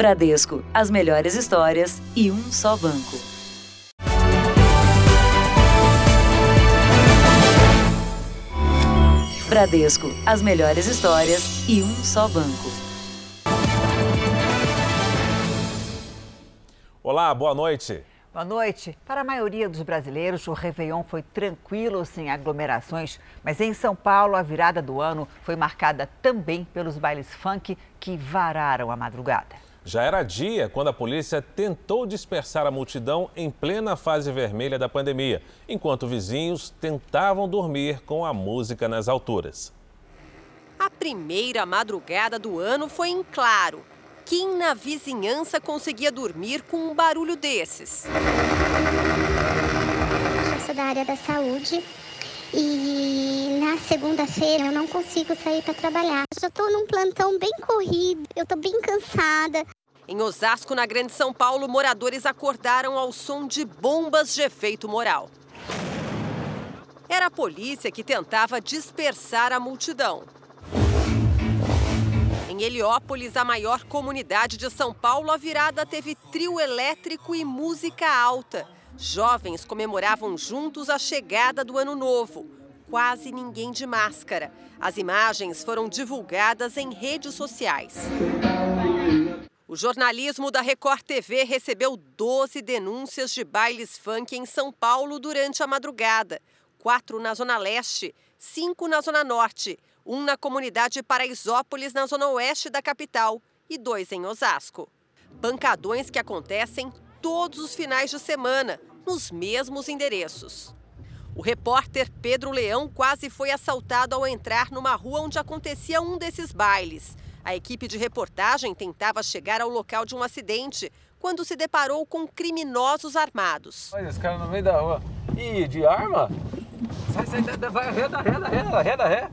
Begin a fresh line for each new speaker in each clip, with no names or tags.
Bradesco, as melhores histórias e um só banco. Bradesco, as melhores histórias e um só banco.
Olá, boa noite.
Boa noite. Para a maioria dos brasileiros, o Réveillon foi tranquilo, sem aglomerações, mas em São Paulo, a virada do ano foi marcada também pelos bailes funk que vararam a madrugada.
Já era dia quando a polícia tentou dispersar a multidão em plena fase vermelha da pandemia, enquanto vizinhos tentavam dormir com a música nas alturas.
A primeira madrugada do ano foi em claro quem na vizinhança conseguia dormir com um barulho desses?
Eu sou da área da saúde e na segunda-feira eu não consigo sair para trabalhar. Já estou num plantão bem corrido, eu estou bem cansada.
Em Osasco, na Grande São Paulo, moradores acordaram ao som de bombas de efeito moral. Era a polícia que tentava dispersar a multidão. Em Heliópolis, a maior comunidade de São Paulo, a virada teve trio elétrico e música alta. Jovens comemoravam juntos a chegada do ano novo. Quase ninguém de máscara. As imagens foram divulgadas em redes sociais. O jornalismo da Record TV recebeu 12 denúncias de bailes funk em São Paulo durante a madrugada. Quatro na Zona Leste, cinco na Zona Norte um na comunidade Paraisópolis, na zona oeste da capital, e dois em Osasco. Pancadões que acontecem todos os finais de semana, nos mesmos endereços. O repórter Pedro Leão quase foi assaltado ao entrar numa rua onde acontecia um desses bailes. A equipe de reportagem tentava chegar ao local de um acidente quando se deparou com criminosos armados.
Olha, esse cara no meio da rua. Ih, de arma? Sai, sai, vai, reda, reda, reda, reda, reda.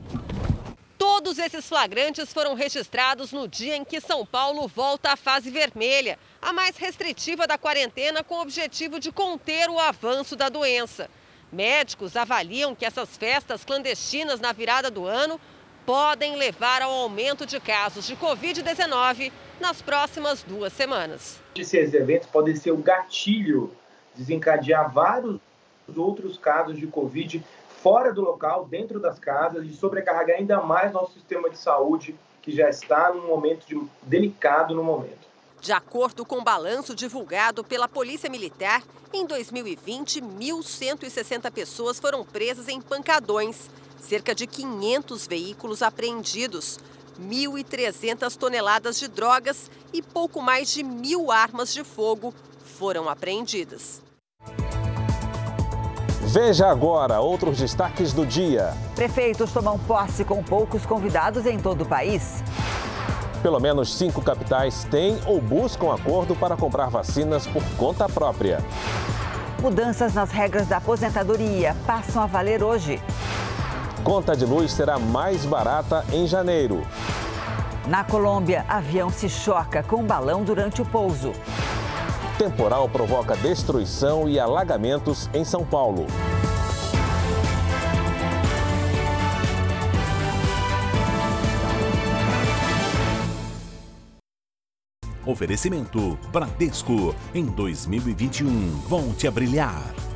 Todos esses flagrantes foram registrados no dia em que São Paulo volta à fase vermelha, a mais restritiva da quarentena, com o objetivo de conter o avanço da doença. Médicos avaliam que essas festas clandestinas na virada do ano podem levar ao aumento de casos de Covid-19 nas próximas duas semanas.
Esses eventos podem ser o gatilho, desencadear vários outros casos de Covid fora do local, dentro das casas e sobrecarregar ainda mais nosso sistema de saúde, que já está num momento de, delicado no momento.
De acordo com o balanço divulgado pela Polícia Militar, em 2020, 1.160 pessoas foram presas em pancadões, cerca de 500 veículos apreendidos, 1.300 toneladas de drogas e pouco mais de mil armas de fogo foram apreendidas.
Veja agora outros destaques do dia.
Prefeitos tomam posse com poucos convidados em todo o país.
Pelo menos cinco capitais têm ou buscam acordo para comprar vacinas por conta própria.
Mudanças nas regras da aposentadoria passam a valer hoje.
Conta de luz será mais barata em janeiro.
Na Colômbia, avião se choca com um balão durante o pouso.
Temporal provoca destruição e alagamentos em São Paulo.
Oferecimento Bradesco. Em 2021, volte a brilhar.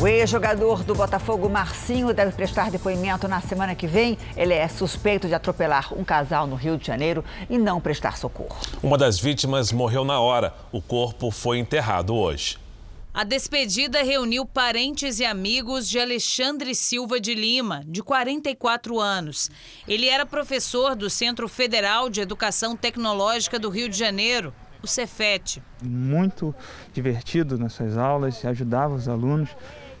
O ex-jogador do Botafogo, Marcinho, deve prestar depoimento na semana que vem. Ele é suspeito de atropelar um casal no Rio de Janeiro e não prestar socorro.
Uma das vítimas morreu na hora. O corpo foi enterrado hoje.
A despedida reuniu parentes e amigos de Alexandre Silva de Lima, de 44 anos. Ele era professor do Centro Federal de Educação Tecnológica do Rio de Janeiro, o Cefet.
Muito divertido nas suas aulas, ajudava os alunos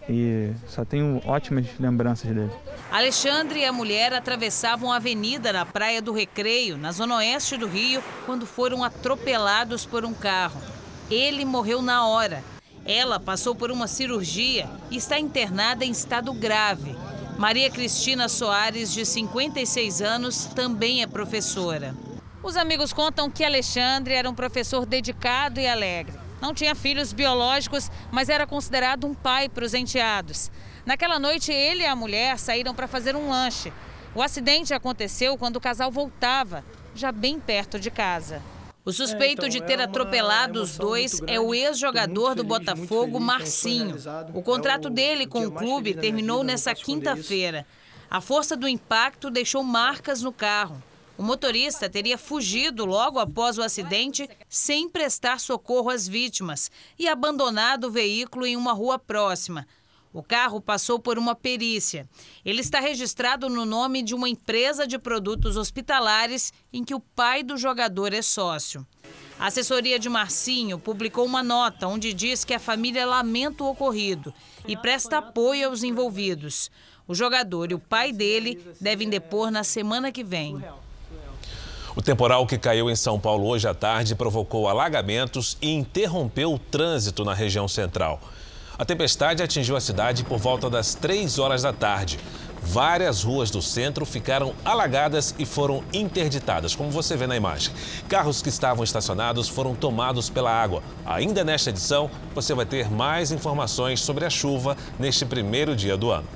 e só tenho ótimas lembranças dele.
Alexandre e a mulher atravessavam a avenida na Praia do Recreio, na zona oeste do Rio, quando foram atropelados por um carro. Ele morreu na hora. Ela passou por uma cirurgia e está internada em estado grave. Maria Cristina Soares, de 56 anos, também é professora. Os amigos contam que Alexandre era um professor dedicado e alegre. Não tinha filhos biológicos, mas era considerado um pai para os enteados. Naquela noite, ele e a mulher saíram para fazer um lanche. O acidente aconteceu quando o casal voltava, já bem perto de casa. O suspeito é, então, de ter é atropelado os dois é o ex-jogador do Botafogo, Marcinho. O contrato é o dele com o clube terminou nessa quinta-feira. A força do impacto deixou marcas no carro. O motorista teria fugido logo após o acidente sem prestar socorro às vítimas e abandonado o veículo em uma rua próxima. O carro passou por uma perícia. Ele está registrado no nome de uma empresa de produtos hospitalares em que o pai do jogador é sócio. A assessoria de Marcinho publicou uma nota onde diz que a família lamenta o ocorrido e presta apoio aos envolvidos. O jogador e o pai dele devem depor na semana que vem.
O temporal que caiu em São Paulo hoje à tarde provocou alagamentos e interrompeu o trânsito na região central. A tempestade atingiu a cidade por volta das 3 horas da tarde. Várias ruas do centro ficaram alagadas e foram interditadas, como você vê na imagem. Carros que estavam estacionados foram tomados pela água. Ainda nesta edição, você vai ter mais informações sobre a chuva neste primeiro dia do ano.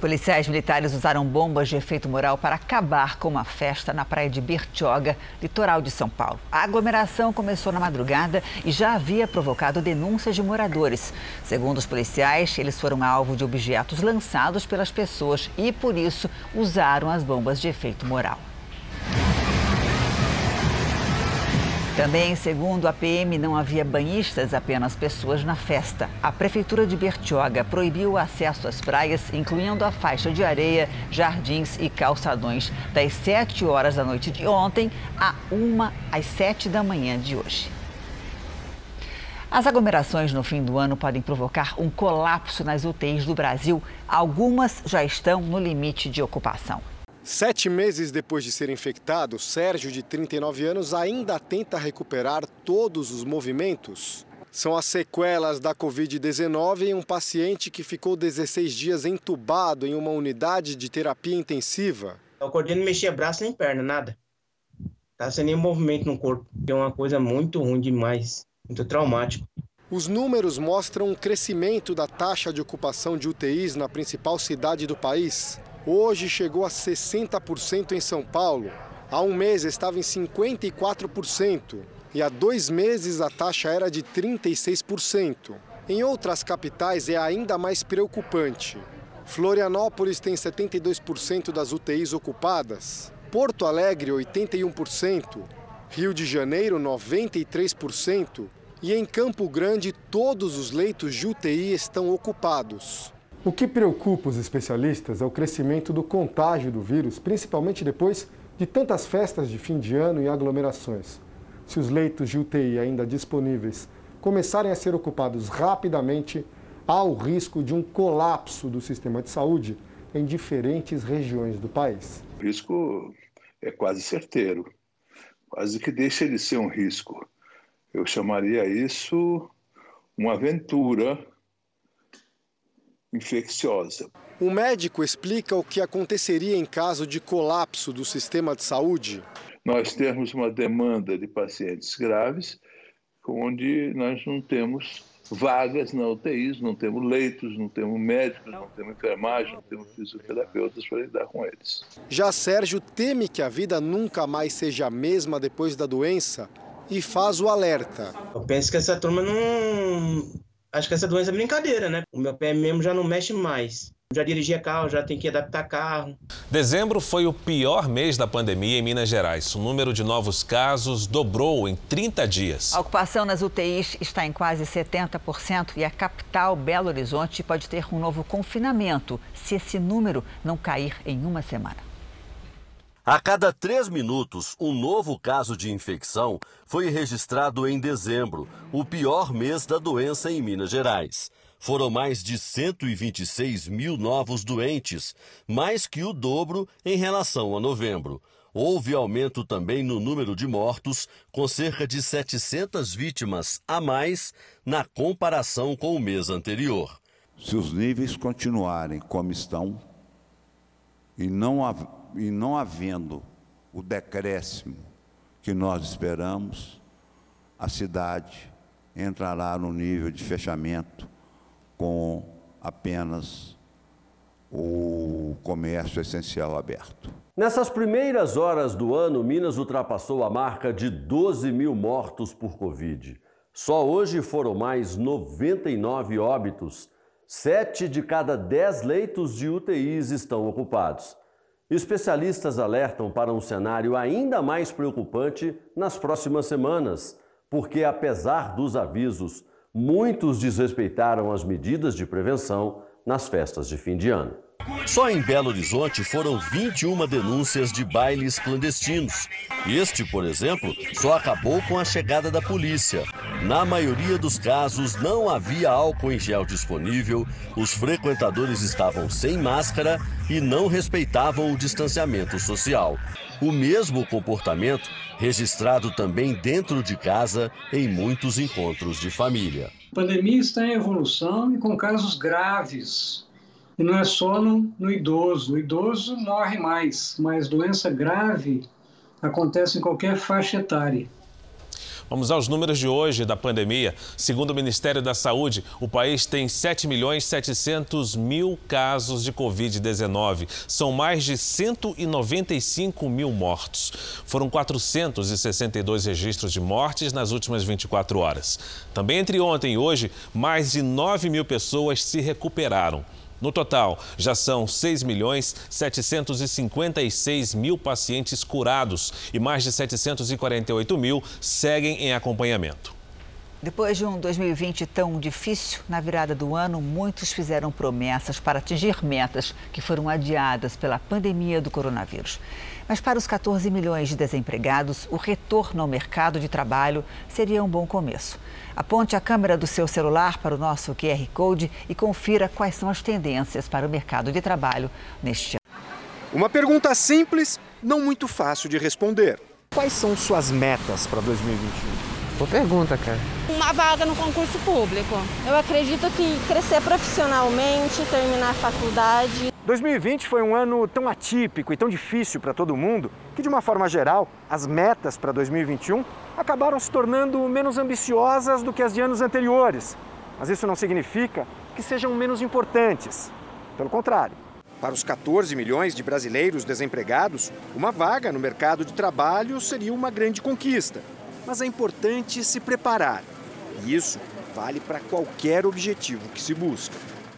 Policiais militares usaram bombas de efeito moral para acabar com uma festa na praia de Bertioga, litoral de São Paulo. A aglomeração começou na madrugada e já havia provocado denúncias de moradores. Segundo os policiais, eles foram alvo de objetos lançados pelas pessoas e, por isso, usaram as bombas de efeito moral. Também, segundo a PM, não havia banhistas, apenas pessoas na festa. A Prefeitura de Bertioga proibiu o acesso às praias, incluindo a faixa de areia, jardins e calçadões, das 7 horas da noite de ontem a 1 às 7 da manhã de hoje. As aglomerações no fim do ano podem provocar um colapso nas UTIs do Brasil. Algumas já estão no limite de ocupação.
Sete meses depois de ser infectado, Sérgio, de 39 anos, ainda tenta recuperar todos os movimentos. São as sequelas da Covid-19 em um paciente que ficou 16 dias entubado em uma unidade de terapia intensiva.
Eu acordei não mexia braço nem perna, nada. Tá sem nenhum movimento no corpo. É uma coisa muito ruim demais, muito traumático.
Os números mostram um crescimento da taxa de ocupação de UTIs na principal cidade do país. Hoje chegou a 60% em São Paulo. Há um mês estava em 54%. E há dois meses a taxa era de 36%. Em outras capitais é ainda mais preocupante. Florianópolis tem 72% das UTIs ocupadas, Porto Alegre, 81%, Rio de Janeiro, 93%, e em Campo Grande, todos os leitos de UTI estão ocupados.
O que preocupa os especialistas é o crescimento do contágio do vírus, principalmente depois de tantas festas de fim de ano e aglomerações. Se os leitos de UTI ainda disponíveis começarem a ser ocupados rapidamente, há o risco de um colapso do sistema de saúde em diferentes regiões do país.
O risco é quase certeiro, quase que deixa de ser um risco. Eu chamaria isso uma aventura infecciosa.
O médico explica o que aconteceria em caso de colapso do sistema de saúde.
Nós temos uma demanda de pacientes graves, onde nós não temos vagas na UTIs, não temos leitos, não temos médicos, não temos enfermagem, não temos fisioterapeutas para lidar com eles.
Já Sérgio teme que a vida nunca mais seja a mesma depois da doença e faz o alerta.
Eu penso que essa turma não acho que essa doença é brincadeira, né? O meu pé mesmo já não mexe mais. Já dirigia carro, já tem que adaptar carro.
Dezembro foi o pior mês da pandemia em Minas Gerais. O número de novos casos dobrou em 30 dias.
A ocupação nas UTIs está em quase 70% e a capital, Belo Horizonte, pode ter um novo confinamento se esse número não cair em uma semana.
A cada três minutos, um novo caso de infecção foi registrado em dezembro, o pior mês da doença em Minas Gerais. Foram mais de 126 mil novos doentes, mais que o dobro em relação a novembro. Houve aumento também no número de mortos, com cerca de 700 vítimas a mais na comparação com o mês anterior.
Se os níveis continuarem como estão e não e não havendo o decréscimo que nós esperamos, a cidade entrará no nível de fechamento com apenas o comércio essencial aberto.
Nessas primeiras horas do ano, Minas ultrapassou a marca de 12 mil mortos por Covid. Só hoje foram mais 99 óbitos. Sete de cada dez leitos de UTIs estão ocupados. Especialistas alertam para um cenário ainda mais preocupante nas próximas semanas, porque, apesar dos avisos, muitos desrespeitaram as medidas de prevenção nas festas de fim de ano. Só em Belo Horizonte foram 21 denúncias de bailes clandestinos. Este, por exemplo, só acabou com a chegada da polícia. Na maioria dos casos, não havia álcool em gel disponível, os frequentadores estavam sem máscara e não respeitavam o distanciamento social. O mesmo comportamento registrado também dentro de casa em muitos encontros de família.
A pandemia está em evolução e com casos graves e não é só no, no idoso. O idoso morre mais, mas doença grave acontece em qualquer faixa etária.
Vamos aos números de hoje da pandemia. Segundo o Ministério da Saúde, o país tem 7 milhões 700 mil casos de Covid-19. São mais de 195 mil mortos. Foram 462 registros de mortes nas últimas 24 horas. Também entre ontem e hoje, mais de 9 mil pessoas se recuperaram. No total, já são 6 milhões 756 mil pacientes curados e mais de 748 mil seguem em acompanhamento.
Depois de um 2020 tão difícil, na virada do ano, muitos fizeram promessas para atingir metas que foram adiadas pela pandemia do coronavírus. Mas para os 14 milhões de desempregados, o retorno ao mercado de trabalho seria um bom começo. Aponte a câmera do seu celular para o nosso QR Code e confira quais são as tendências para o mercado de trabalho neste ano.
Uma pergunta simples, não muito fácil de responder. Quais são suas metas para 2021?
Boa pergunta, cara.
Uma vaga no concurso público. Eu acredito que crescer profissionalmente, terminar a faculdade.
2020 foi um ano tão atípico e tão difícil para todo mundo que, de uma forma geral, as metas para 2021 acabaram se tornando menos ambiciosas do que as de anos anteriores. Mas isso não significa que sejam menos importantes. Pelo contrário. Para os 14 milhões de brasileiros desempregados, uma vaga no mercado de trabalho seria uma grande conquista mas é importante se preparar. E isso vale para qualquer objetivo que se busca.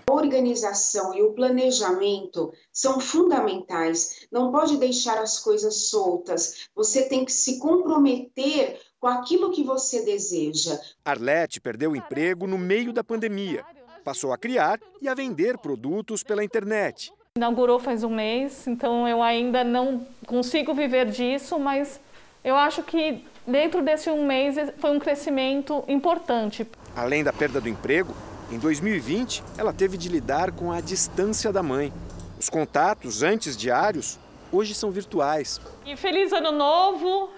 A organização e o planejamento são fundamentais. Não pode deixar as coisas soltas. Você tem que se comprometer com aquilo que você deseja.
Arlete perdeu o emprego no meio da pandemia. Passou a criar e a vender produtos pela internet.
Inaugurou faz um mês, então eu ainda não consigo viver disso, mas eu acho que dentro desse um mês foi um crescimento importante.
Além da perda do emprego, em 2020 ela teve de lidar com a distância da mãe. Os contatos antes diários hoje são virtuais.
E feliz ano novo.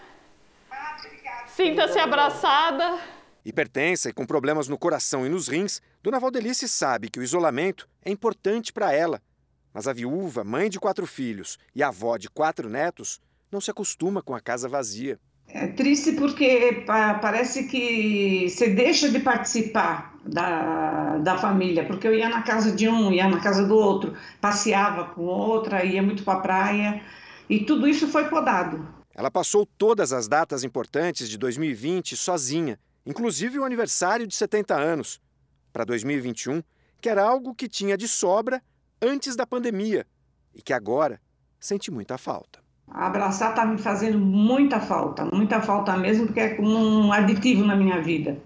Sinta-se abraçada.
Hipertensa e com problemas no coração e nos rins, Dona Valdelice sabe que o isolamento é importante para ela. Mas a viúva, mãe de quatro filhos e avó de quatro netos, não se acostuma com a casa vazia.
É triste porque parece que você deixa de participar da, da família, porque eu ia na casa de um, ia na casa do outro, passeava com outra, ia muito para a praia, e tudo isso foi podado.
Ela passou todas as datas importantes de 2020 sozinha, inclusive o aniversário de 70 anos. Para 2021, que era algo que tinha de sobra antes da pandemia e que agora sente muita falta.
Abraçar está me fazendo muita falta, muita falta mesmo, porque é como um aditivo na minha vida.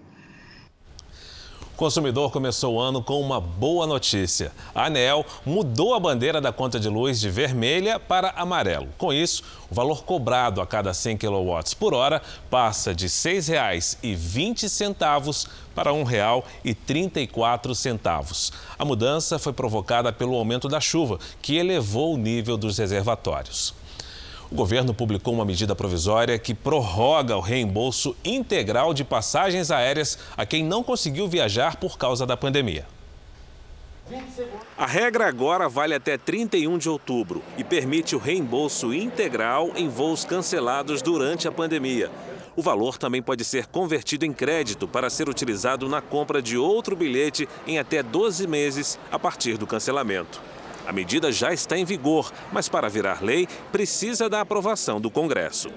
O consumidor começou o ano com uma boa notícia. A ANEL mudou a bandeira da conta de luz de vermelha para amarelo. Com isso, o valor cobrado a cada 100 kW por hora passa de R$ 6,20 para R$ 1,34. A mudança foi provocada pelo aumento da chuva, que elevou o nível dos reservatórios. O governo publicou uma medida provisória que prorroga o reembolso integral de passagens aéreas a quem não conseguiu viajar por causa da pandemia. A regra agora vale até 31 de outubro e permite o reembolso integral em voos cancelados durante a pandemia. O valor também pode ser convertido em crédito para ser utilizado na compra de outro bilhete em até 12 meses a partir do cancelamento. A medida já está em vigor, mas para virar lei precisa da aprovação do Congresso.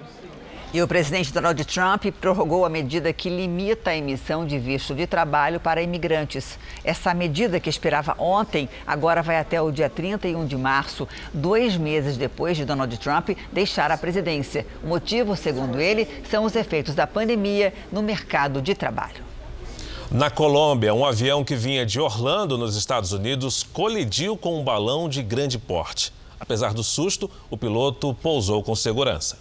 E o presidente Donald Trump prorrogou a medida que limita a emissão de visto de trabalho para imigrantes. Essa medida, que esperava ontem, agora vai até o dia 31 de março, dois meses depois de Donald Trump deixar a presidência. O motivo, segundo ele, são os efeitos da pandemia no mercado de trabalho.
Na Colômbia, um avião que vinha de Orlando, nos Estados Unidos, colidiu com um balão de grande porte. Apesar do susto, o piloto pousou com segurança.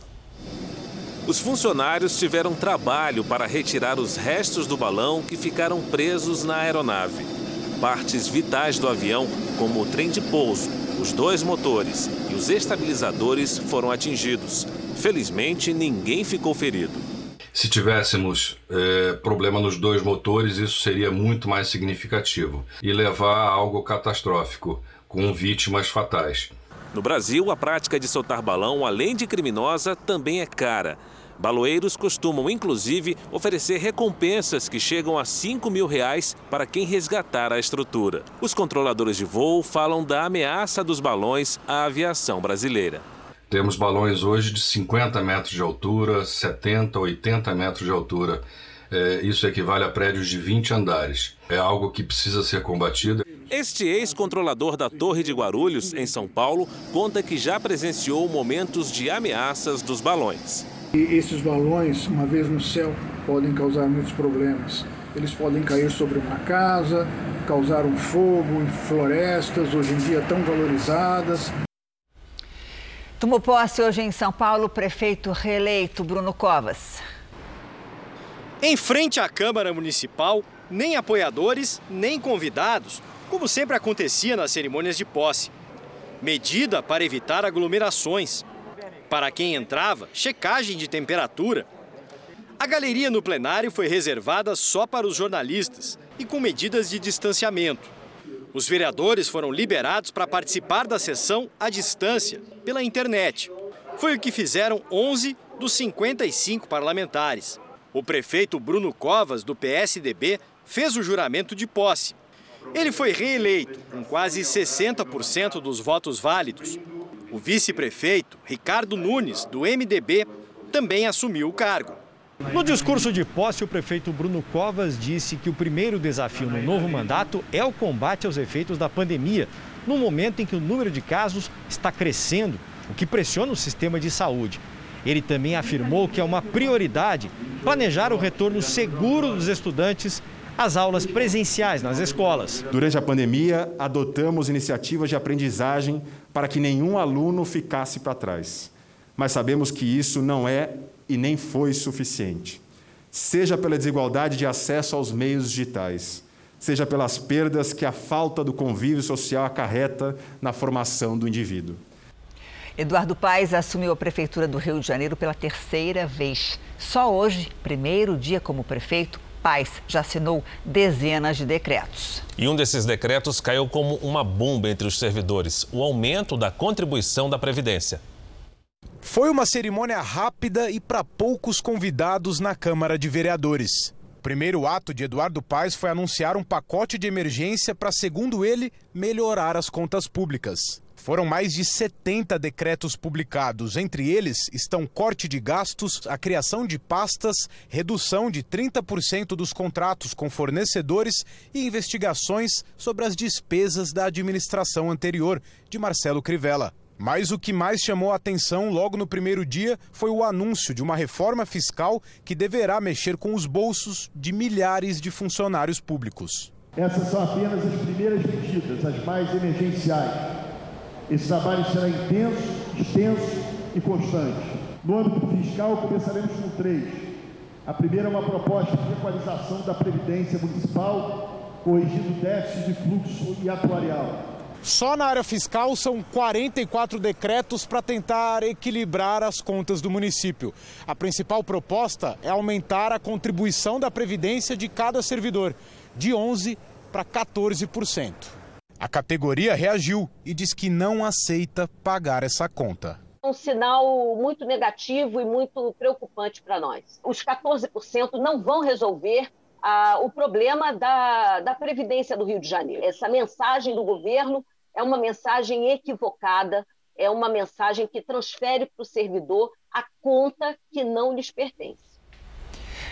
Os funcionários tiveram trabalho para retirar os restos do balão que ficaram presos na aeronave. Partes vitais do avião, como o trem de pouso, os dois motores e os estabilizadores foram atingidos. Felizmente, ninguém ficou ferido.
Se tivéssemos é, problema nos dois motores, isso seria muito mais significativo e levar a algo catastrófico, com vítimas fatais.
No Brasil, a prática de soltar balão, além de criminosa, também é cara. Baloeiros costumam, inclusive, oferecer recompensas que chegam a 5 mil reais para quem resgatar a estrutura. Os controladores de voo falam da ameaça dos balões à aviação brasileira.
Temos balões hoje de 50 metros de altura, 70, 80 metros de altura. É, isso equivale a prédios de 20 andares. É algo que precisa ser combatido.
Este ex-controlador da Torre de Guarulhos, em São Paulo, conta que já presenciou momentos de ameaças dos balões.
E esses balões, uma vez no céu, podem causar muitos problemas. Eles podem cair sobre uma casa, causar um fogo em florestas, hoje em dia tão valorizadas.
Tomou posse hoje em São Paulo o prefeito reeleito Bruno Covas.
Em frente à Câmara Municipal, nem apoiadores, nem convidados, como sempre acontecia nas cerimônias de posse. Medida para evitar aglomerações. Para quem entrava, checagem de temperatura. A galeria no plenário foi reservada só para os jornalistas e com medidas de distanciamento. Os vereadores foram liberados para participar da sessão à distância, pela internet. Foi o que fizeram 11 dos 55 parlamentares. O prefeito Bruno Covas, do PSDB, fez o juramento de posse. Ele foi reeleito, com quase 60% dos votos válidos. O vice-prefeito, Ricardo Nunes, do MDB, também assumiu o cargo. No discurso de posse, o prefeito Bruno Covas disse que o primeiro desafio no novo mandato é o combate aos efeitos da pandemia, no momento em que o número de casos está crescendo, o que pressiona o sistema de saúde. Ele também afirmou que é uma prioridade planejar o retorno seguro dos estudantes às aulas presenciais nas escolas.
Durante a pandemia, adotamos iniciativas de aprendizagem para que nenhum aluno ficasse para trás. Mas sabemos que isso não é e nem foi suficiente. Seja pela desigualdade de acesso aos meios digitais, seja pelas perdas que a falta do convívio social acarreta na formação do indivíduo.
Eduardo Paes assumiu a Prefeitura do Rio de Janeiro pela terceira vez. Só hoje, primeiro dia como prefeito, Paz já assinou dezenas de decretos.
E um desses decretos caiu como uma bomba entre os servidores: o aumento da contribuição da Previdência.
Foi uma cerimônia rápida e para poucos convidados na Câmara de Vereadores. O primeiro ato de Eduardo Paes foi anunciar um pacote de emergência para, segundo ele, melhorar as contas públicas. Foram mais de 70 decretos publicados. Entre eles estão corte de gastos, a criação de pastas, redução de 30% dos contratos com fornecedores e investigações sobre as despesas da administração anterior, de Marcelo Crivella. Mas o que mais chamou a atenção logo no primeiro dia foi o anúncio de uma reforma fiscal que deverá mexer com os bolsos de milhares de funcionários públicos.
Essas são apenas as primeiras medidas, as mais emergenciais esse trabalho será intenso, extenso e constante. No âmbito fiscal, começaremos com três. A primeira é uma proposta de equalização da Previdência Municipal, corrigindo déficit de fluxo e atuarial.
Só na área fiscal são 44 decretos para tentar equilibrar as contas do município. A principal proposta é aumentar a contribuição da Previdência de cada servidor, de 11% para 14%. A categoria reagiu e diz que não aceita pagar essa conta.
Um sinal muito negativo e muito preocupante para nós. Os 14% não vão resolver ah, o problema da, da Previdência do Rio de Janeiro. Essa mensagem do governo é uma mensagem equivocada, é uma mensagem que transfere para o servidor a conta que não lhes pertence.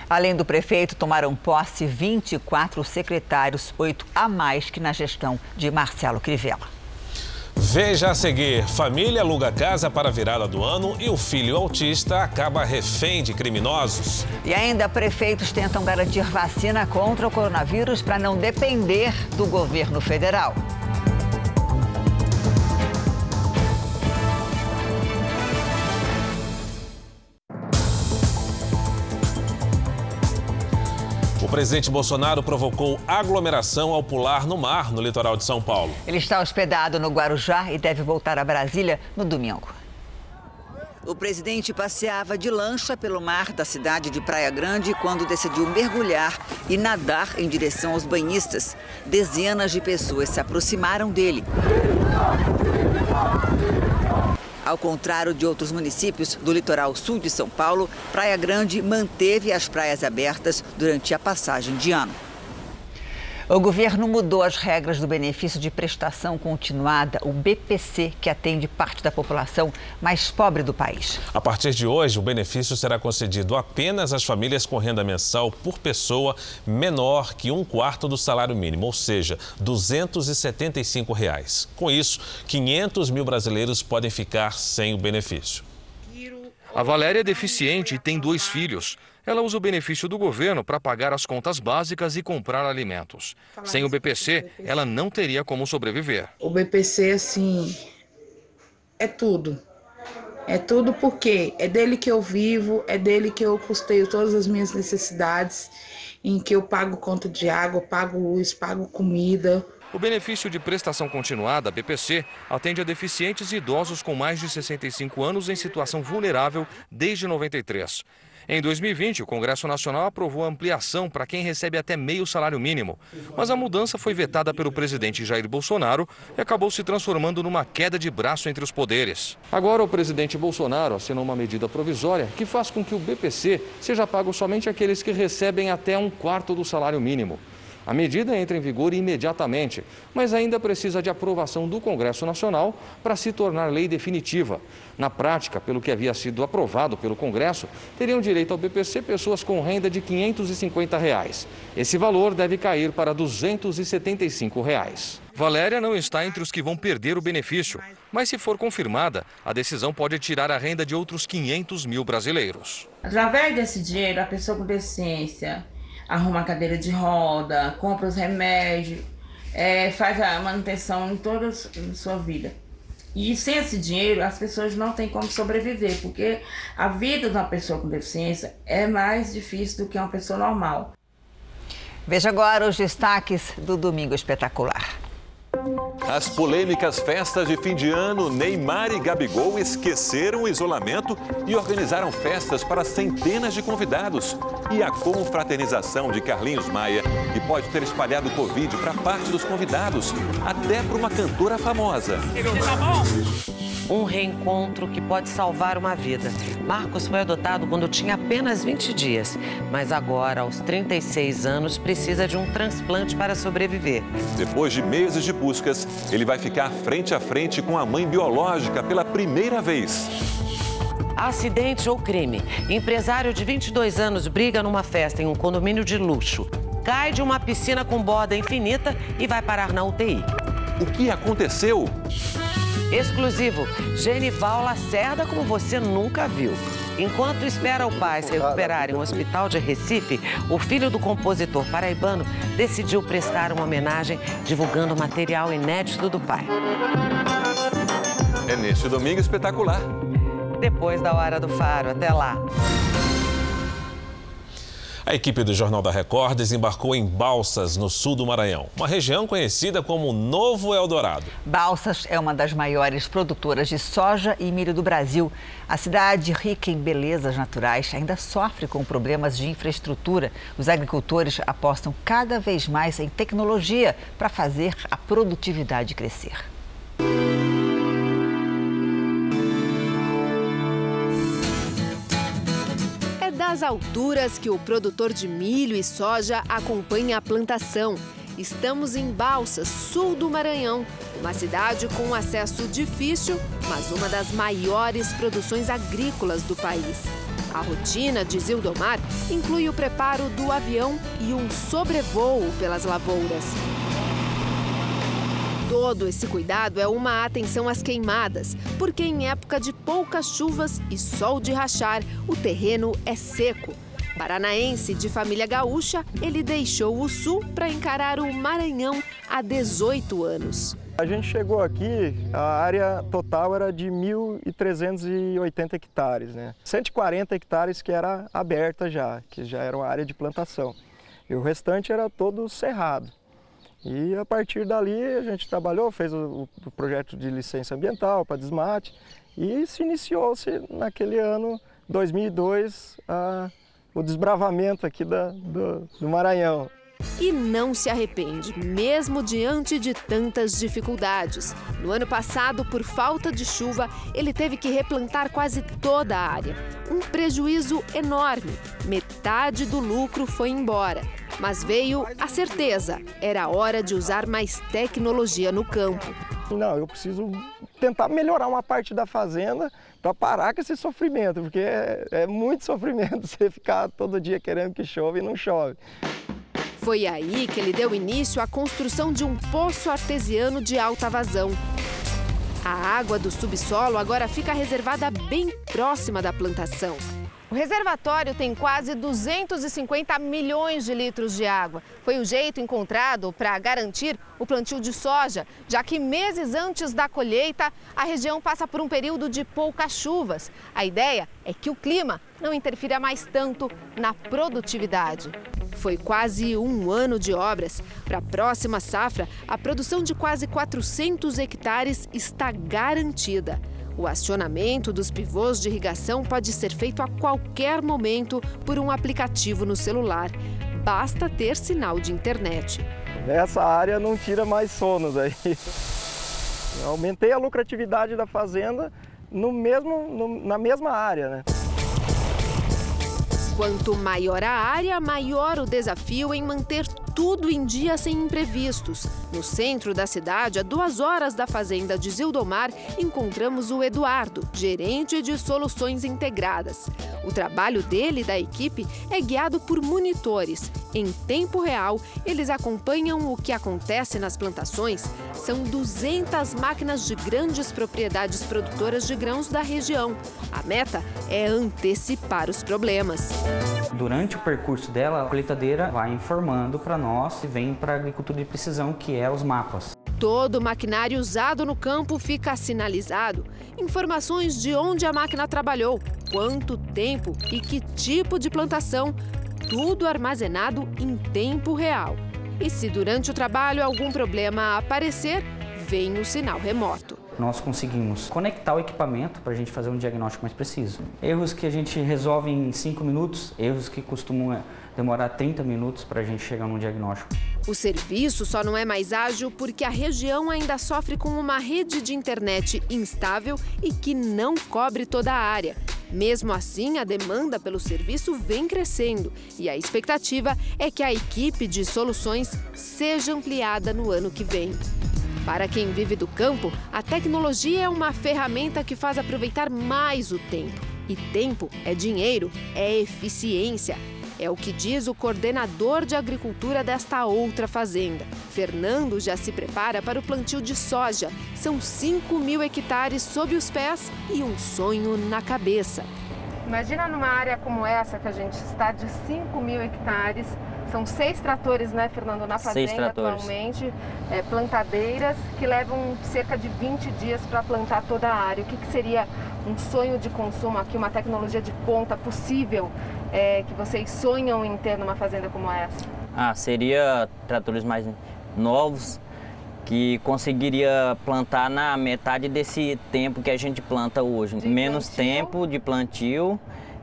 Além do prefeito, tomaram posse 24 secretários, oito a mais que na gestão de Marcelo Crivella.
Veja a seguir: família aluga casa para a virada do ano e o filho autista acaba refém de criminosos.
E ainda prefeitos tentam garantir vacina contra o coronavírus para não depender do governo federal.
O presidente Bolsonaro provocou aglomeração ao pular no mar no litoral de São Paulo.
Ele está hospedado no Guarujá e deve voltar a Brasília no domingo. O presidente passeava de lancha pelo mar da cidade de Praia Grande quando decidiu mergulhar e nadar em direção aos banhistas. Dezenas de pessoas se aproximaram dele. Ao contrário de outros municípios do litoral sul de São Paulo, Praia Grande manteve as praias abertas durante a passagem de ano. O governo mudou as regras do benefício de prestação continuada, o BPC, que atende parte da população mais pobre do país.
A partir de hoje, o benefício será concedido apenas às famílias com renda mensal por pessoa menor que um quarto do salário mínimo, ou seja, 275 reais. Com isso, 500 mil brasileiros podem ficar sem o benefício.
A Valéria é deficiente e tem dois filhos. Ela usa o benefício do governo para pagar as contas básicas e comprar alimentos. Sem o BPC, ela não teria como sobreviver.
O BPC, assim, é tudo. É tudo porque é dele que eu vivo, é dele que eu custeio todas as minhas necessidades, em que eu pago conta de água, pago luz, pago comida.
O benefício de prestação continuada, BPC, atende a deficientes e idosos com mais de 65 anos em situação vulnerável desde 93. Em 2020, o Congresso Nacional aprovou a ampliação para quem recebe até meio salário mínimo. Mas a mudança foi vetada pelo presidente Jair Bolsonaro e acabou se transformando numa queda de braço entre os poderes. Agora, o presidente Bolsonaro assinou uma medida provisória que faz com que o BPC seja pago somente àqueles que recebem até um quarto do salário mínimo. A medida entra em vigor imediatamente, mas ainda precisa de aprovação do Congresso Nacional para se tornar lei definitiva. Na prática, pelo que havia sido aprovado pelo Congresso, teriam direito ao BPC pessoas com renda de 550 reais. Esse valor deve cair para 275 reais. Valéria não está entre os que vão perder o benefício, mas se for confirmada, a decisão pode tirar a renda de outros 500 mil brasileiros.
Através desse dinheiro, a pessoa com deficiência arruma a cadeira de roda, compra os remédios, é, faz a manutenção em toda a sua vida. E sem esse dinheiro, as pessoas não têm como sobreviver, porque a vida de uma pessoa com deficiência é mais difícil do que uma pessoa normal.
Veja agora os destaques do Domingo Espetacular.
As polêmicas festas de fim de ano, Neymar e Gabigol esqueceram o isolamento e organizaram festas para centenas de convidados. E a confraternização de Carlinhos Maia, que pode ter espalhado Covid para parte dos convidados, até para uma cantora famosa. Tá bom?
Um reencontro que pode salvar uma vida. Marcos foi adotado quando tinha apenas 20 dias, mas agora, aos 36 anos, precisa de um transplante para sobreviver.
Depois de meses de buscas, ele vai ficar frente a frente com a mãe biológica pela primeira vez.
Acidente ou crime. Empresário de 22 anos briga numa festa em um condomínio de luxo. Cai de uma piscina com borda infinita e vai parar na UTI.
O que aconteceu?
Exclusivo, Genival Lacerda como você nunca viu. Enquanto espera o pai se recuperar em um hospital de Recife, o filho do compositor paraibano decidiu prestar uma homenagem divulgando material inédito do pai.
É neste domingo espetacular.
Depois da hora do faro. Até lá.
A equipe do Jornal da Record desembarcou em Balsas, no sul do Maranhão, uma região conhecida como Novo Eldorado.
Balsas é uma das maiores produtoras de soja e milho do Brasil. A cidade, rica em belezas naturais, ainda sofre com problemas de infraestrutura. Os agricultores apostam cada vez mais em tecnologia para fazer a produtividade crescer.
Das alturas que o produtor de milho e soja acompanha a plantação. Estamos em Balsas, sul do Maranhão. Uma cidade com acesso difícil, mas uma das maiores produções agrícolas do país. A rotina de Zildomar inclui o preparo do avião e um sobrevoo pelas lavouras. Todo esse cuidado é uma atenção às queimadas, porque em época de poucas chuvas e sol de rachar, o terreno é seco. Paranaense de família gaúcha, ele deixou o sul para encarar o Maranhão há 18 anos.
A gente chegou aqui, a área total era de 1.380 hectares, né? 140 hectares que era aberta já, que já era uma área de plantação. E o restante era todo cerrado. E a partir dali a gente trabalhou, fez o, o projeto de licença ambiental para desmate e se iniciou-se naquele ano 2002 a, o desbravamento aqui da, do, do Maranhão.
E não se arrepende, mesmo diante de tantas dificuldades. No ano passado, por falta de chuva, ele teve que replantar quase toda a área. Um prejuízo enorme. Metade do lucro foi embora. Mas veio a certeza: era hora de usar mais tecnologia no campo.
Não, eu preciso tentar melhorar uma parte da fazenda para parar com esse sofrimento, porque é, é muito sofrimento você ficar todo dia querendo que chove e não chove.
Foi aí que ele deu início à construção de um poço artesiano de alta vazão. A água do subsolo agora fica reservada bem próxima da plantação. O reservatório tem quase 250 milhões de litros de água. Foi o jeito encontrado para garantir o plantio de soja, já que meses antes da colheita, a região passa por um período de poucas chuvas. A ideia é que o clima não interfira mais tanto na produtividade. Foi quase um ano de obras. Para a próxima safra, a produção de quase 400 hectares está garantida. O acionamento dos pivôs de irrigação pode ser feito a qualquer momento por um aplicativo no celular. Basta ter sinal de internet.
Essa área não tira mais sonos aí. aumentei a lucratividade da fazenda no mesmo, no, na mesma área, né?
Quanto maior a área, maior o desafio em manter tudo em dia sem imprevistos. No centro da cidade, a duas horas da fazenda de Zildomar, encontramos o Eduardo, gerente de soluções integradas. O trabalho dele e da equipe é guiado por monitores. Em tempo real, eles acompanham o que acontece nas plantações. São 200 máquinas de grandes propriedades produtoras de grãos da região. A meta é antecipar os problemas.
Durante o percurso dela, a colheitadeira vai informando para nós e vem para a agricultura de precisão, que é os mapas.
Todo maquinário usado no campo fica sinalizado. Informações de onde a máquina trabalhou, quanto tempo e que tipo de plantação. Tudo armazenado em tempo real. E se durante o trabalho algum problema aparecer, vem o sinal remoto
nós conseguimos conectar o equipamento para a gente fazer um diagnóstico mais preciso. Erros que a gente resolve em 5 minutos, erros que costumam eh, demorar 30 minutos para a gente chegar num diagnóstico.
O serviço só não é mais ágil porque a região ainda sofre com uma rede de internet instável e que não cobre toda a área. Mesmo assim, a demanda pelo serviço vem crescendo e a expectativa é que a equipe de soluções seja ampliada no ano que vem. Para quem vive do campo, a tecnologia é uma ferramenta que faz aproveitar mais o tempo. E tempo é dinheiro, é eficiência. É o que diz o coordenador de agricultura desta outra fazenda. Fernando já se prepara para o plantio de soja. São 5 mil hectares sob os pés e um sonho na cabeça. Imagina numa área como essa que a gente está de 5 mil hectares, são seis tratores, né, Fernando, na fazenda atualmente, é, plantadeiras que levam cerca de 20 dias para plantar toda a área. O que, que, seria um sonho de consumo aqui, uma tecnologia de ponta possível é, que vocês sonham em ter numa fazenda como essa?
Ah, seria tratores mais novos que conseguiria plantar na metade desse tempo que a gente planta hoje. De Menos plantio? tempo de plantio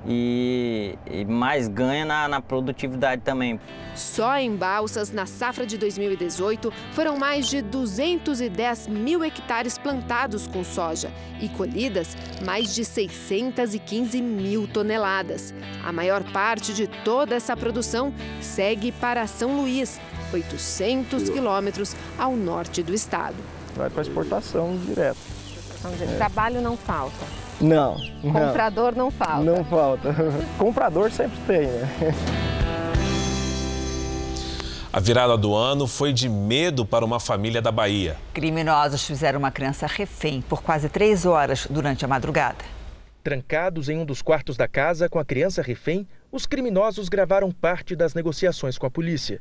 e, e mais ganha na, na, produtividade também.
Só em Balsas, na safra de 2018, foram mais de 210 mil hectares plantados com soja e colhidas mais de 615 mil toneladas. A maior parte de toda essa produção segue para São Luís, 800 quilômetros ao norte do estado.
vai para exportação direto.
É. Trabalho não falta.
Não.
Comprador não, não falta.
Não falta. Comprador sempre tem, né?
A virada do ano foi de medo para uma família da Bahia.
Criminosos fizeram uma criança refém por quase três horas durante a madrugada.
Trancados em um dos quartos da casa com a criança refém, os criminosos gravaram parte das negociações com a polícia.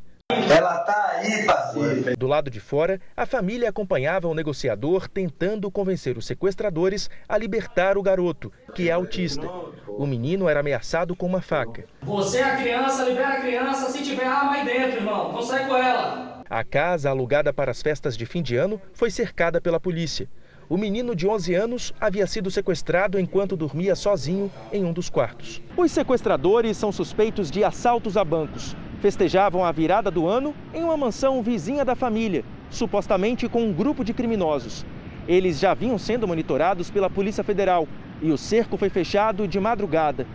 Ela tá aí, parceiro.
Do lado de fora, a família acompanhava o negociador tentando convencer os sequestradores a libertar o garoto, que é autista. O menino era ameaçado com uma faca.
Você é a criança, libera a criança se tiver arma aí dentro, irmão. Não sai com ela.
A casa, alugada para as festas de fim de ano, foi cercada pela polícia. O menino de 11 anos havia sido sequestrado enquanto dormia sozinho em um dos quartos. Os sequestradores são suspeitos de assaltos a bancos. Festejavam a virada do ano em uma mansão vizinha da família, supostamente com um grupo de criminosos. Eles já vinham sendo monitorados pela Polícia Federal e o cerco foi fechado de madrugada.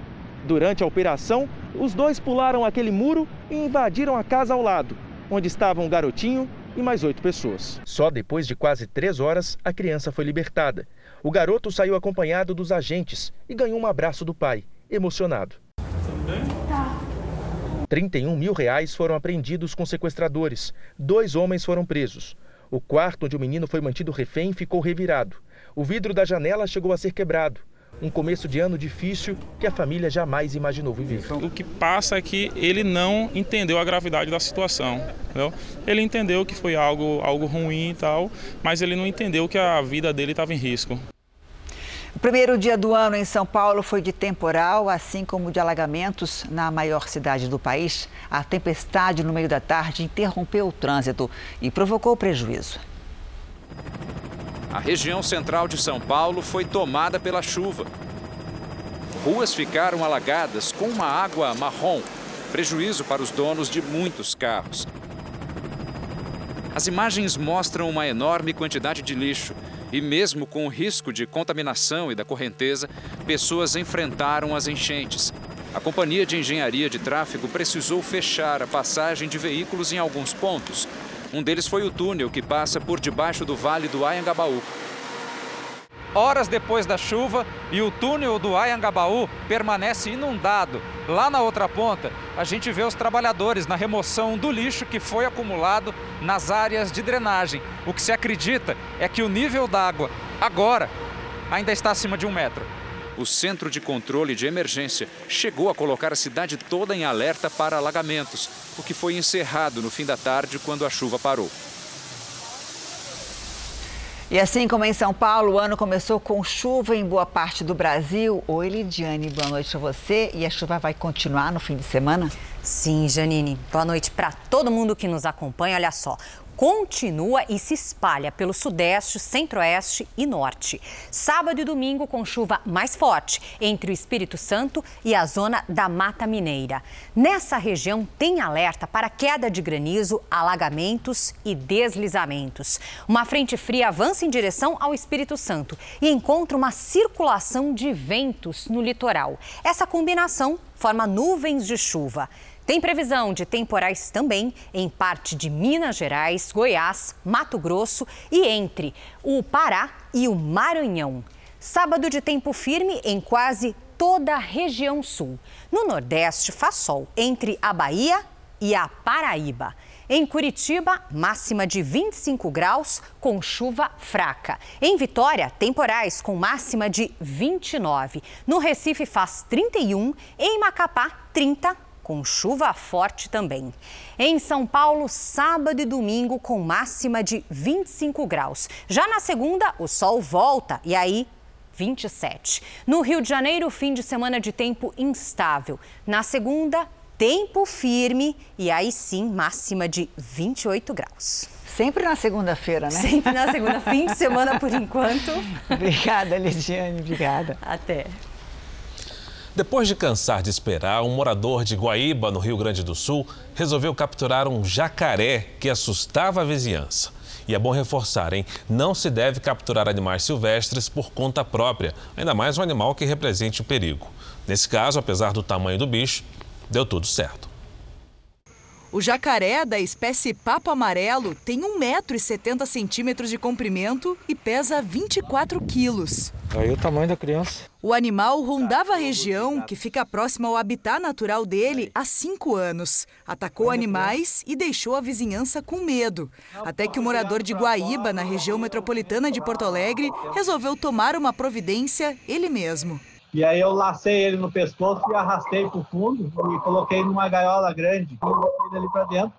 Durante a operação, os dois pularam aquele muro e invadiram a casa ao lado, onde estavam um garotinho e mais oito pessoas. Só depois de quase três horas, a criança foi libertada. O garoto saiu acompanhado dos agentes e ganhou um abraço do pai, emocionado. 31 mil reais foram apreendidos com sequestradores. Dois homens foram presos. O quarto onde o menino foi mantido refém ficou revirado. O vidro da janela chegou a ser quebrado. Um começo de ano difícil que a família jamais imaginou viver.
O que passa é que ele não entendeu a gravidade da situação. Entendeu? Ele entendeu que foi algo, algo ruim e tal, mas ele não entendeu que a vida dele estava em risco.
O primeiro dia do ano em São Paulo foi de temporal, assim como de alagamentos na maior cidade do país. A tempestade no meio da tarde interrompeu o trânsito e provocou prejuízo.
A região central de São Paulo foi tomada pela chuva. Ruas ficaram alagadas com uma água marrom, prejuízo para os donos de muitos carros. As imagens mostram uma enorme quantidade de lixo e, mesmo com o risco de contaminação e da correnteza, pessoas enfrentaram as enchentes. A Companhia de Engenharia de Tráfego precisou fechar a passagem de veículos em alguns pontos, um deles foi o túnel que passa por debaixo do vale do Ayangabaú.
Horas depois da chuva e o túnel do Ayangabaú permanece inundado. Lá na outra ponta, a gente vê os trabalhadores na remoção do lixo que foi acumulado nas áreas de drenagem. O que se acredita é que o nível d'água agora ainda está acima de um metro
o Centro de Controle de Emergência chegou a colocar a cidade toda em alerta para alagamentos, o que foi encerrado no fim da tarde quando a chuva parou.
E assim como em São Paulo, o ano começou com chuva em boa parte do Brasil. Oi, Lidiane, boa noite para você. E a chuva vai continuar no fim de semana?
Sim, Janine. Boa noite para todo mundo que nos acompanha. Olha só, continua e se espalha pelo sudeste, centro-oeste e norte. Sábado e domingo com chuva mais forte entre o Espírito Santo e a zona da Mata Mineira. Nessa região tem alerta para queda de granizo, alagamentos e deslizamentos. Uma frente fria avança em direção ao Espírito Santo e encontra uma circulação de ventos no litoral. Essa combinação forma nuvens de chuva. Tem previsão de temporais também em parte de Minas Gerais, Goiás, Mato Grosso e entre o Pará e o Maranhão. Sábado de tempo firme em quase toda a região sul. No Nordeste faz sol entre a Bahia e a Paraíba. Em Curitiba, máxima de 25 graus com chuva fraca. Em Vitória, temporais com máxima de 29. No Recife faz 31, em Macapá 30 com chuva forte também. Em São Paulo, sábado e domingo com máxima de 25 graus. Já na segunda, o sol volta e aí 27. No Rio de Janeiro, fim de semana de tempo instável. Na segunda, tempo firme e aí sim, máxima de 28 graus.
Sempre na segunda-feira, né?
Sempre na segunda, fim de semana por enquanto.
obrigada, Lidiane, obrigada.
Até.
Depois de cansar de esperar, um morador de Guaíba, no Rio Grande do Sul, resolveu capturar um jacaré que assustava a vizinhança. E é bom reforçar, hein? Não se deve capturar animais silvestres por conta própria, ainda mais um animal que represente o perigo. Nesse caso, apesar do tamanho do bicho, deu tudo certo.
O jacaré da espécie papo amarelo tem 1,70m de comprimento e pesa 24 quilos.
Aí o tamanho da criança.
O animal rondava a região, que fica próxima ao habitat natural dele, há cinco anos. Atacou animais e deixou a vizinhança com medo. Até que o morador de Guaíba, na região metropolitana de Porto Alegre, resolveu tomar uma providência ele mesmo.
E aí eu lacei ele no pescoço e arrastei para o fundo e coloquei numa gaiola grande. Coloquei ele para dentro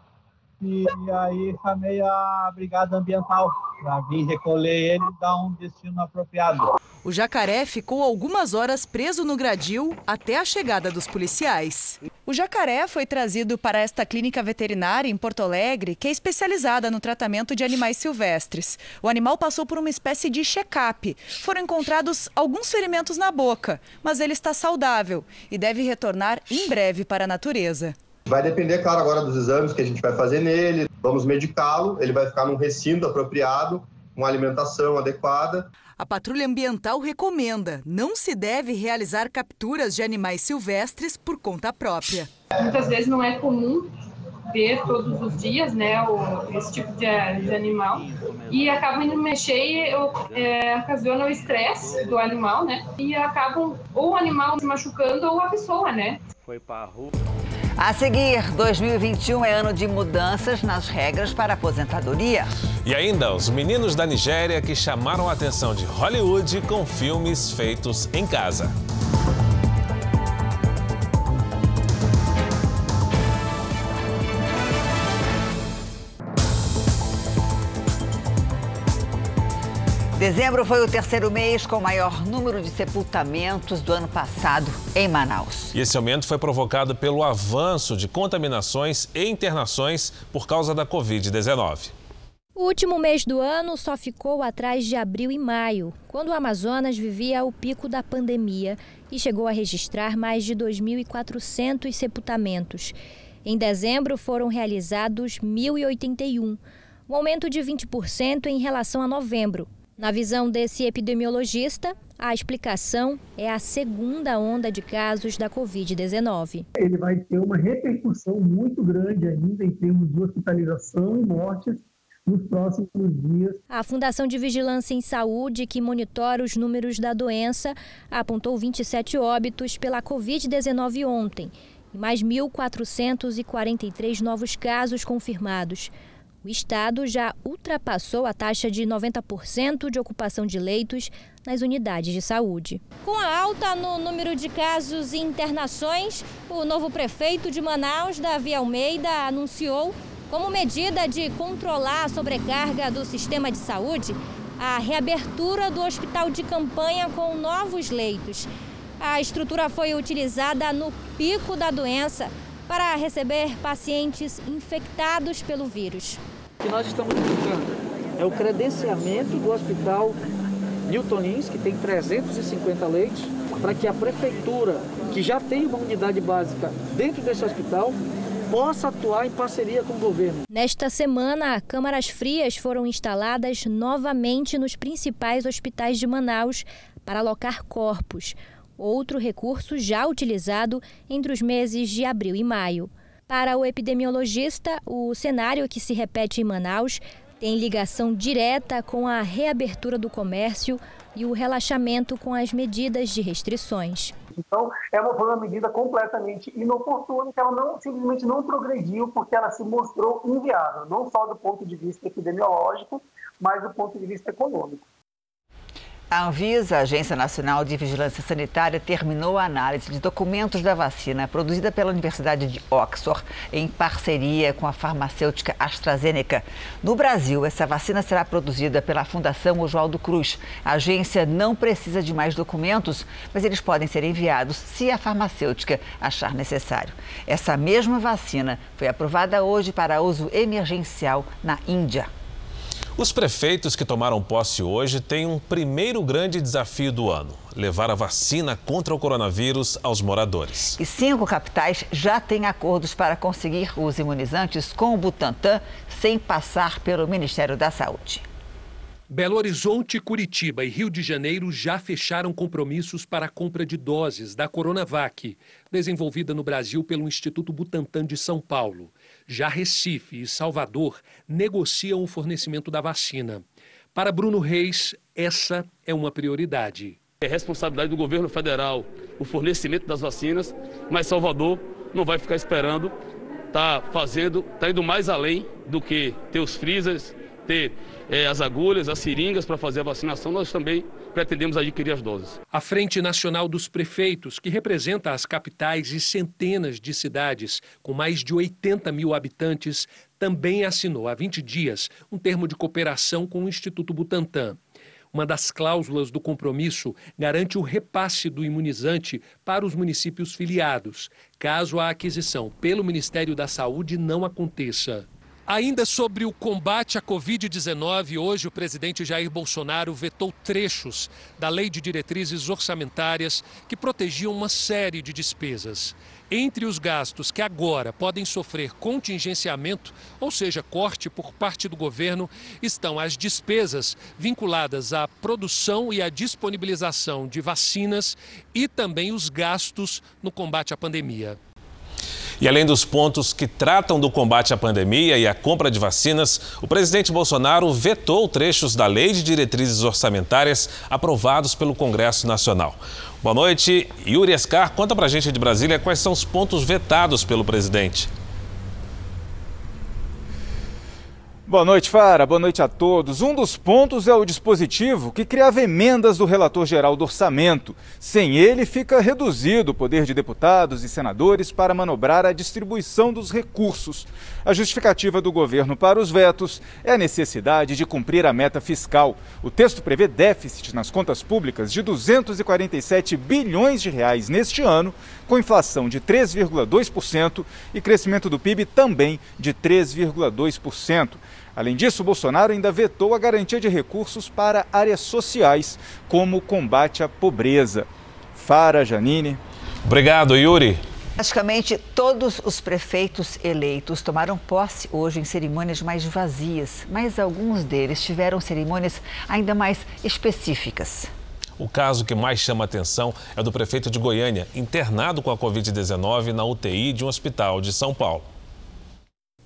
e aí chamei a brigada ambiental para vir recolher ele e dar um destino apropriado.
O jacaré ficou algumas horas preso no gradil até a chegada dos policiais. O jacaré foi trazido para esta clínica veterinária em Porto Alegre, que é especializada no tratamento de animais silvestres. O animal passou por uma espécie de check-up. Foram encontrados alguns ferimentos na boca, mas ele está saudável e deve retornar em breve para a natureza.
Vai depender, claro, agora dos exames que a gente vai fazer nele. Vamos medicá-lo, ele vai ficar num recinto apropriado, com alimentação adequada.
A Patrulha Ambiental recomenda: não se deve realizar capturas de animais silvestres por conta própria.
Muitas vezes não é comum ver todos os dias, né, o, esse tipo de, de, animal e acabam indo mexer e é, ocasiona o estresse do animal, né, e acabam ou o animal se machucando ou a pessoa, né.
Foi para a rua. A seguir, 2021 é ano de mudanças nas regras para aposentadoria.
E ainda os meninos da Nigéria que chamaram a atenção de Hollywood com filmes feitos em casa.
Dezembro foi o terceiro mês com o maior número de sepultamentos do ano passado em Manaus.
E esse aumento foi provocado pelo avanço de contaminações e internações por causa da Covid-19.
O último mês do ano só ficou atrás de abril e maio, quando o Amazonas vivia o pico da pandemia e chegou a registrar mais de 2.400 sepultamentos. Em dezembro foram realizados 1.081, um aumento de 20% em relação a novembro, na visão desse epidemiologista, a explicação é a segunda onda de casos da Covid-19.
Ele vai ter uma repercussão muito grande ainda em termos de hospitalização e mortes nos próximos dias.
A Fundação de Vigilância em Saúde, que monitora os números da doença, apontou 27 óbitos pela Covid-19 ontem e mais 1.443 novos casos confirmados. O estado já ultrapassou a taxa de 90% de ocupação de leitos nas unidades de saúde. Com a alta no número de casos e internações, o novo prefeito de Manaus, Davi Almeida, anunciou, como medida de controlar a sobrecarga do sistema de saúde, a reabertura do hospital de campanha com novos leitos. A estrutura foi utilizada no pico da doença para receber pacientes infectados pelo vírus.
O que nós estamos buscando é o credenciamento do Hospital Newton Lins, que tem 350 leitos, para que a prefeitura, que já tem uma unidade básica dentro desse hospital, possa atuar em parceria com o governo.
Nesta semana, câmaras frias foram instaladas novamente nos principais hospitais de Manaus para alocar corpos outro recurso já utilizado entre os meses de abril e maio. Para o epidemiologista, o cenário que se repete em Manaus tem ligação direta com a reabertura do comércio e o relaxamento com as medidas de restrições.
Então, uma, foi uma medida completamente inoportuna, que ela não, simplesmente não progrediu porque ela se mostrou inviável, não só do ponto de vista epidemiológico, mas do ponto de vista econômico.
A Anvisa, Agência Nacional de Vigilância Sanitária, terminou a análise de documentos da vacina produzida pela Universidade de Oxford em parceria com a farmacêutica AstraZeneca. No Brasil, essa vacina será produzida pela Fundação Oswaldo Cruz. A agência não precisa de mais documentos, mas eles podem ser enviados se a farmacêutica achar necessário. Essa mesma vacina foi aprovada hoje para uso emergencial na Índia.
Os prefeitos que tomaram posse hoje têm um primeiro grande desafio do ano: levar a vacina contra o coronavírus aos moradores.
E cinco capitais já têm acordos para conseguir os imunizantes com o Butantan sem passar pelo Ministério da Saúde.
Belo Horizonte, Curitiba e Rio de Janeiro já fecharam compromissos para a compra de doses da Coronavac, desenvolvida no Brasil pelo Instituto Butantan de São Paulo. Já Recife e Salvador negociam o fornecimento da vacina. Para Bruno Reis, essa é uma prioridade.
É responsabilidade do governo federal o fornecimento das vacinas, mas Salvador não vai ficar esperando, está fazendo, está indo mais além do que ter os freezers, ter é, as agulhas, as seringas para fazer a vacinação. Nós também pretendemos adquirir as doses.
A Frente Nacional dos Prefeitos, que representa as capitais e centenas de cidades com mais de 80 mil habitantes, também assinou há 20 dias um termo de cooperação com o Instituto Butantan. Uma das cláusulas do compromisso garante o repasse do imunizante para os municípios filiados, caso a aquisição pelo Ministério da Saúde não aconteça. Ainda sobre o combate à Covid-19, hoje o presidente Jair Bolsonaro vetou trechos da Lei de Diretrizes Orçamentárias que protegiam uma série de despesas. Entre os gastos que agora podem sofrer contingenciamento, ou seja, corte por parte do governo, estão as despesas vinculadas à produção e à disponibilização de vacinas e também os gastos no combate à pandemia.
E além dos pontos que tratam do combate à pandemia e à compra de vacinas, o presidente Bolsonaro vetou trechos da Lei de Diretrizes Orçamentárias aprovados pelo Congresso Nacional. Boa noite, Yuri Escar. Conta pra gente de Brasília quais são os pontos vetados pelo presidente.
Boa noite, Fara. Boa noite a todos. Um dos pontos é o dispositivo que criava emendas do relator geral do orçamento. Sem ele, fica reduzido o poder de deputados e senadores para manobrar a distribuição dos recursos. A justificativa do governo para os vetos é a necessidade de cumprir a meta fiscal. O texto prevê déficit nas contas públicas de 247 bilhões de reais neste ano, com inflação de 3,2% e crescimento do PIB também de 3,2%. Além disso, Bolsonaro ainda vetou a garantia de recursos para áreas sociais, como o combate à pobreza. Fara, Janine.
Obrigado, Yuri.
Praticamente todos os prefeitos eleitos tomaram posse hoje em cerimônias mais vazias, mas alguns deles tiveram cerimônias ainda mais específicas.
O caso que mais chama atenção é do prefeito de Goiânia, internado com a Covid-19 na UTI de um hospital de São Paulo.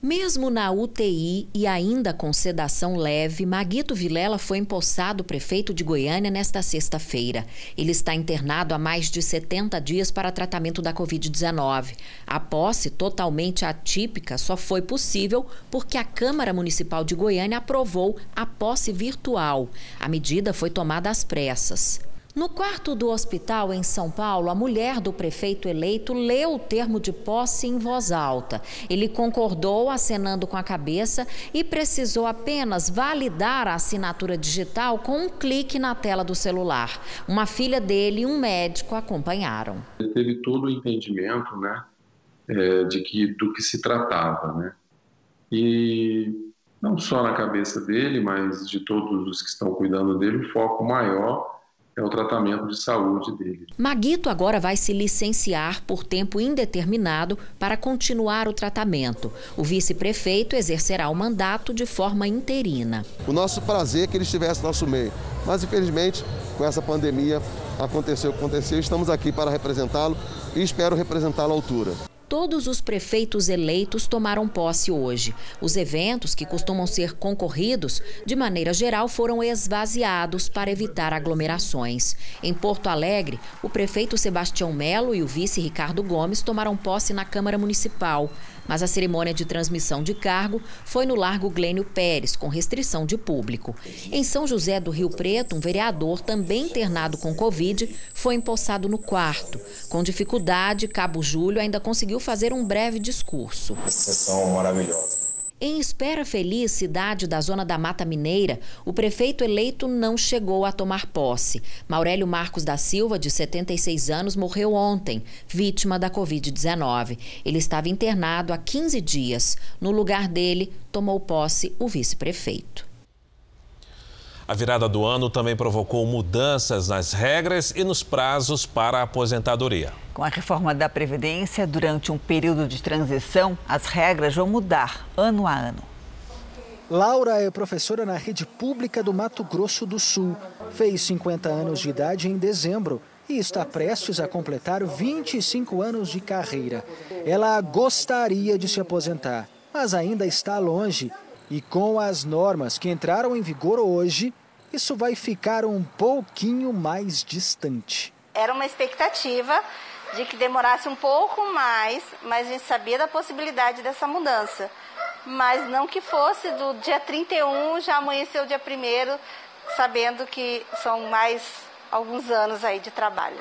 Mesmo na UTI e ainda com sedação leve, Maguito Vilela foi empossado prefeito de Goiânia nesta sexta-feira. Ele está internado há mais de 70 dias para tratamento da Covid-19. A posse, totalmente atípica, só foi possível porque a Câmara Municipal de Goiânia aprovou a posse virtual. A medida foi tomada às pressas. No quarto do hospital em São Paulo, a mulher do prefeito eleito leu o termo de posse em voz alta. Ele concordou, acenando com a cabeça, e precisou apenas validar a assinatura digital com um clique na tela do celular. Uma filha dele e um médico acompanharam.
Ele teve todo o entendimento né, é, de que, do que se tratava. Né? E não só na cabeça dele, mas de todos os que estão cuidando dele, o foco maior é o tratamento de saúde dele.
Maguito agora vai se licenciar por tempo indeterminado para continuar o tratamento. O vice-prefeito exercerá o mandato de forma interina.
O nosso prazer é que ele estivesse no nosso meio, mas infelizmente com essa pandemia aconteceu o que aconteceu. Estamos aqui para representá-lo e espero representá-lo à altura
todos os prefeitos eleitos tomaram posse hoje. Os eventos, que costumam ser concorridos, de maneira geral foram esvaziados para evitar aglomerações. Em Porto Alegre, o prefeito Sebastião Melo e o vice Ricardo Gomes tomaram posse na Câmara Municipal mas a cerimônia de transmissão de cargo foi no Largo Glênio Pérez, com restrição de público. Em São José do Rio Preto, um vereador, também internado com Covid, foi empossado no quarto. Com dificuldade, Cabo Júlio ainda conseguiu fazer um breve discurso.
Sessão maravilhosa.
Em Espera Feliz, cidade da zona da Mata Mineira, o prefeito eleito não chegou a tomar posse. Maurélio Marcos da Silva, de 76 anos, morreu ontem, vítima da Covid-19. Ele estava internado há 15 dias. No lugar dele, tomou posse o vice-prefeito.
A virada do ano também provocou mudanças nas regras e nos prazos para a aposentadoria.
Com a reforma da Previdência, durante um período de transição, as regras vão mudar ano a ano.
Laura é professora na rede pública do Mato Grosso do Sul. Fez 50 anos de idade em dezembro e está prestes a completar 25 anos de carreira. Ela gostaria de se aposentar, mas ainda está longe. E com as normas que entraram em vigor hoje, isso vai ficar um pouquinho mais distante.
Era uma expectativa de que demorasse um pouco mais, mas a gente sabia da possibilidade dessa mudança. Mas não que fosse do dia 31 já amanheceu o dia 1 sabendo que são mais alguns anos aí de trabalho.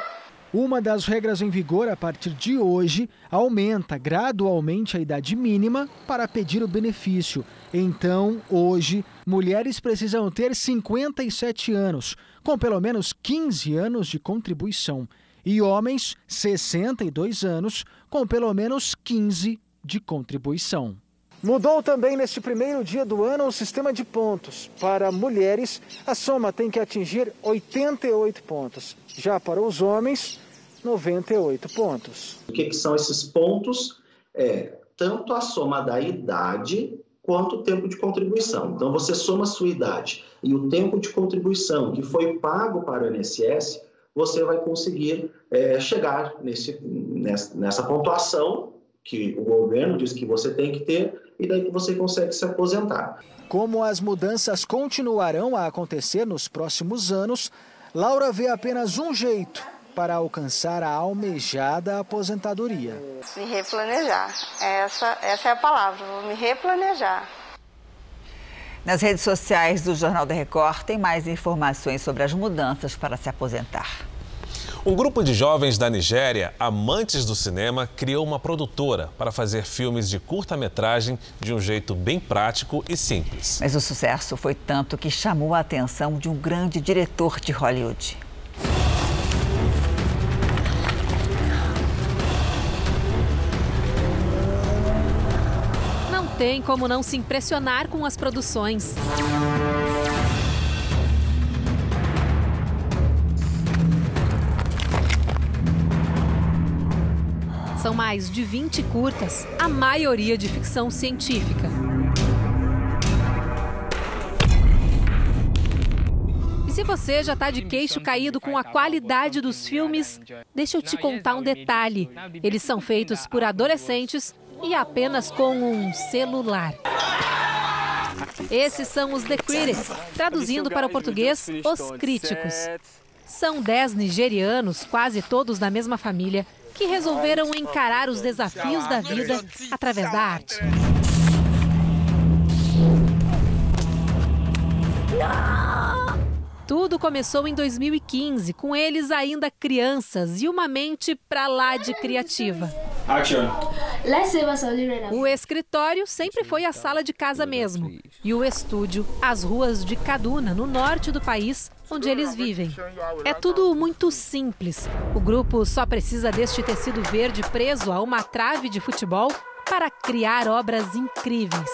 Uma das regras em vigor a partir de hoje aumenta gradualmente a idade mínima para pedir o benefício. Então, hoje, mulheres precisam ter 57 anos, com pelo menos 15 anos de contribuição, e homens 62 anos, com pelo menos 15 de contribuição. Mudou também neste primeiro dia do ano o sistema de pontos. Para mulheres, a soma tem que atingir 88 pontos. Já para os homens, 98 pontos.
O que, que são esses pontos? É tanto a soma da idade quanto o tempo de contribuição. Então, você soma a sua idade e o tempo de contribuição que foi pago para o INSS, você vai conseguir é, chegar nesse, nessa, nessa pontuação que o governo diz que você tem que ter e daí que você consegue se aposentar.
Como as mudanças continuarão a acontecer nos próximos anos, Laura vê apenas um jeito para alcançar a almejada aposentadoria.
Me replanejar. Essa, essa é a palavra, vou me replanejar.
Nas redes sociais do Jornal da Record tem mais informações sobre as mudanças para se aposentar.
Um grupo de jovens da Nigéria, amantes do cinema, criou uma produtora para fazer filmes de curta-metragem de um jeito bem prático e simples.
Mas o sucesso foi tanto que chamou a atenção de um grande diretor de Hollywood.
Tem como não se impressionar com as produções. São mais de 20 curtas, a maioria de ficção científica. E se você já está de queixo caído com a qualidade dos filmes, deixa eu te contar um detalhe. Eles são feitos por adolescentes e apenas com um celular. Esses são os The Critics, traduzindo para o português, os críticos. São dez nigerianos, quase todos da mesma família, que resolveram encarar os desafios da vida através da arte. Tudo começou em 2015, com eles ainda crianças e uma mente pra lá de criativa. Action. O escritório sempre foi a sala de casa mesmo. E o estúdio, as ruas de Kaduna, no norte do país, onde eles vivem. É tudo muito simples. O grupo só precisa deste tecido verde preso a uma trave de futebol para criar obras incríveis.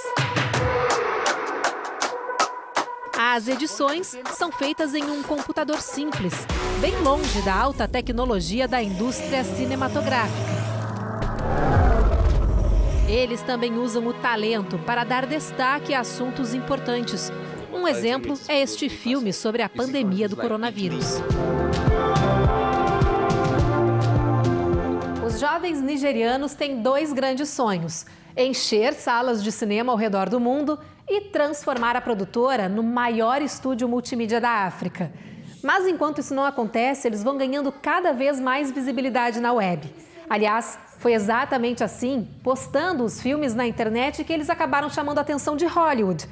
As edições são feitas em um computador simples, bem longe da alta tecnologia da indústria cinematográfica. Eles também usam o talento para dar destaque a assuntos importantes. Um exemplo é este filme sobre a pandemia do coronavírus. Os jovens nigerianos têm dois grandes sonhos: encher salas de cinema ao redor do mundo e transformar a produtora no maior estúdio multimídia da África. Mas enquanto isso não acontece, eles vão ganhando cada vez mais visibilidade na web. Aliás, foi exatamente assim, postando os filmes na internet, que eles acabaram chamando a atenção de Hollywood.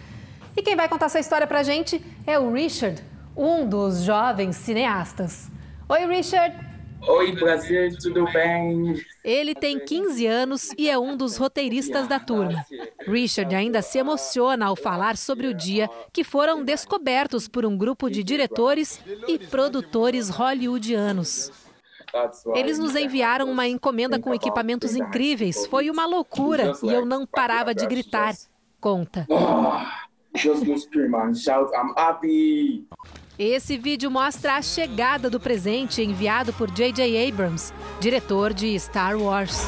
E quem vai contar essa história pra gente é o Richard, um dos jovens cineastas. Oi, Richard!
Oi, Brasil, tudo bem?
Ele tem 15 anos e é um dos roteiristas da turma. Richard ainda se emociona ao falar sobre o dia que foram descobertos por um grupo de diretores e produtores hollywoodianos. Eles nos enviaram uma encomenda com equipamentos incríveis. Foi uma loucura e eu não parava de gritar. Conta. Esse vídeo mostra a chegada do presente enviado por J.J. Abrams, diretor de Star Wars.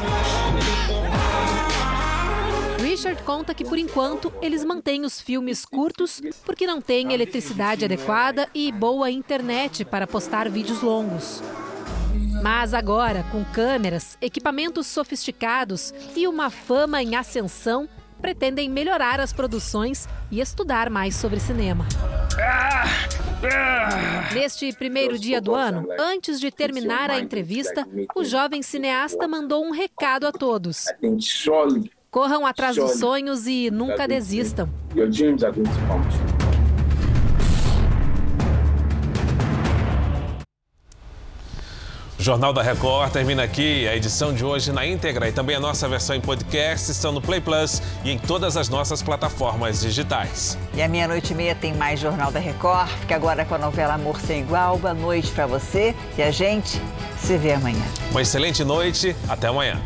Richard conta que, por enquanto, eles mantêm os filmes curtos porque não têm eletricidade adequada e boa internet para postar vídeos longos. Mas agora, com câmeras, equipamentos sofisticados e uma fama em ascensão, pretendem melhorar as produções e estudar mais sobre cinema. Neste primeiro dia do ano, antes de terminar a entrevista, o jovem cineasta mandou um recado a todos. Corram atrás dos sonhos e nunca desistam.
Jornal da Record termina aqui. A edição de hoje na íntegra e também a nossa versão em podcast estão no Play Plus e em todas as nossas plataformas digitais.
E à meia-noite e meia tem mais Jornal da Record. Fica agora com a novela Amor Sem Igual. Boa noite para você e a gente se vê amanhã.
Uma excelente noite. Até amanhã.